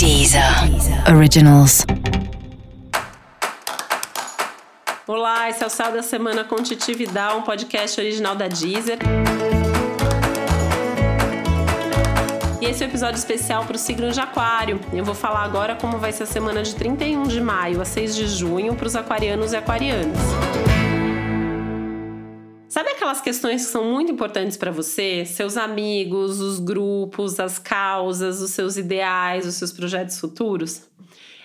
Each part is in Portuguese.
Deezer Originals. Olá, esse é o Sal da Semana com Titi Vidal, um podcast original da Deezer. E esse é o um episódio especial para o signo de Aquário. Eu vou falar agora como vai ser a semana de 31 de maio a 6 de junho para os aquarianos e aquarianas. Sabe aquelas questões que são muito importantes para você? Seus amigos, os grupos, as causas, os seus ideais, os seus projetos futuros?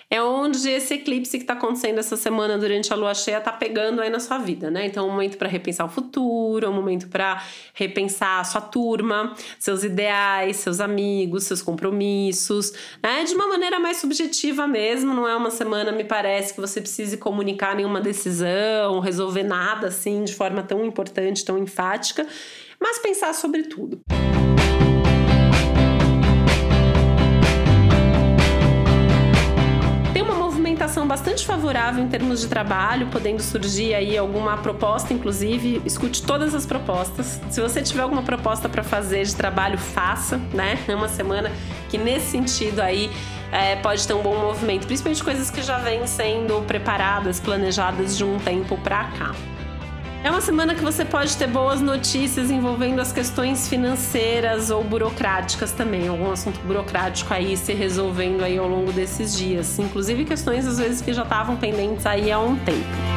É onde esse eclipse que está acontecendo essa semana durante a lua cheia está pegando aí na sua vida, né? Então, é um momento para repensar o futuro, é um momento para repensar a sua turma, seus ideais, seus amigos, seus compromissos, né? De uma maneira mais subjetiva mesmo, não é uma semana, me parece, que você precise comunicar nenhuma decisão, resolver nada assim de forma tão importante, tão enfática, mas pensar sobre tudo. Movimentação bastante favorável em termos de trabalho, podendo surgir aí alguma proposta, inclusive, escute todas as propostas. Se você tiver alguma proposta para fazer de trabalho, faça, né? É uma semana que nesse sentido aí é, pode ter um bom movimento, principalmente coisas que já vêm sendo preparadas, planejadas de um tempo para cá. É uma semana que você pode ter boas notícias envolvendo as questões financeiras ou burocráticas também, algum assunto burocrático aí se resolvendo aí ao longo desses dias, inclusive questões às vezes que já estavam pendentes aí há um tempo.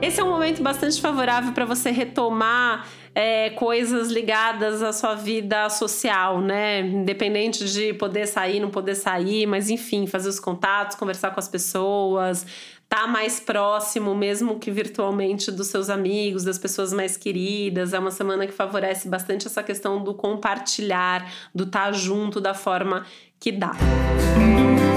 Esse é um momento bastante favorável para você retomar é, coisas ligadas à sua vida social, né? Independente de poder sair, não poder sair, mas enfim, fazer os contatos, conversar com as pessoas, tá mais próximo, mesmo que virtualmente, dos seus amigos, das pessoas mais queridas. É uma semana que favorece bastante essa questão do compartilhar, do estar tá junto da forma que dá. que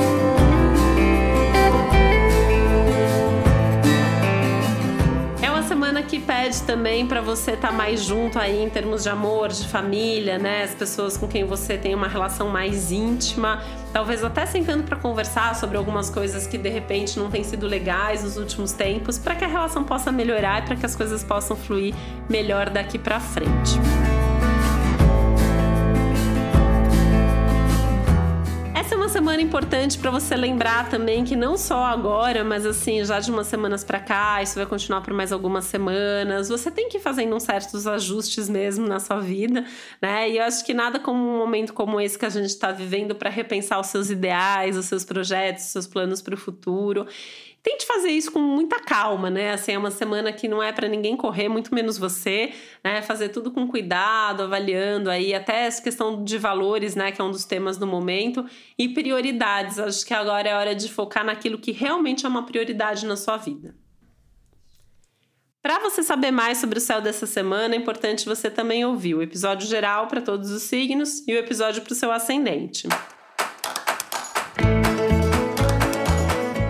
também para você estar tá mais junto aí em termos de amor, de família, né? As pessoas com quem você tem uma relação mais íntima, talvez até sentando para conversar sobre algumas coisas que de repente não têm sido legais nos últimos tempos, para que a relação possa melhorar e para que as coisas possam fluir melhor daqui para frente. Semana importante para você lembrar também que não só agora, mas assim, já de umas semanas para cá, isso vai continuar por mais algumas semanas. Você tem que ir fazendo uns certos ajustes mesmo na sua vida, né? E eu acho que nada como um momento como esse que a gente está vivendo para repensar os seus ideais, os seus projetos, os seus planos para o futuro tente fazer isso com muita calma, né? Assim, é uma semana que não é para ninguém correr, muito menos você, né? Fazer tudo com cuidado, avaliando aí até essa questão de valores, né? Que é um dos temas do momento e prioridades. Acho que agora é hora de focar naquilo que realmente é uma prioridade na sua vida. Para você saber mais sobre o céu dessa semana, é importante você também ouvir o episódio geral para todos os signos e o episódio para o seu ascendente.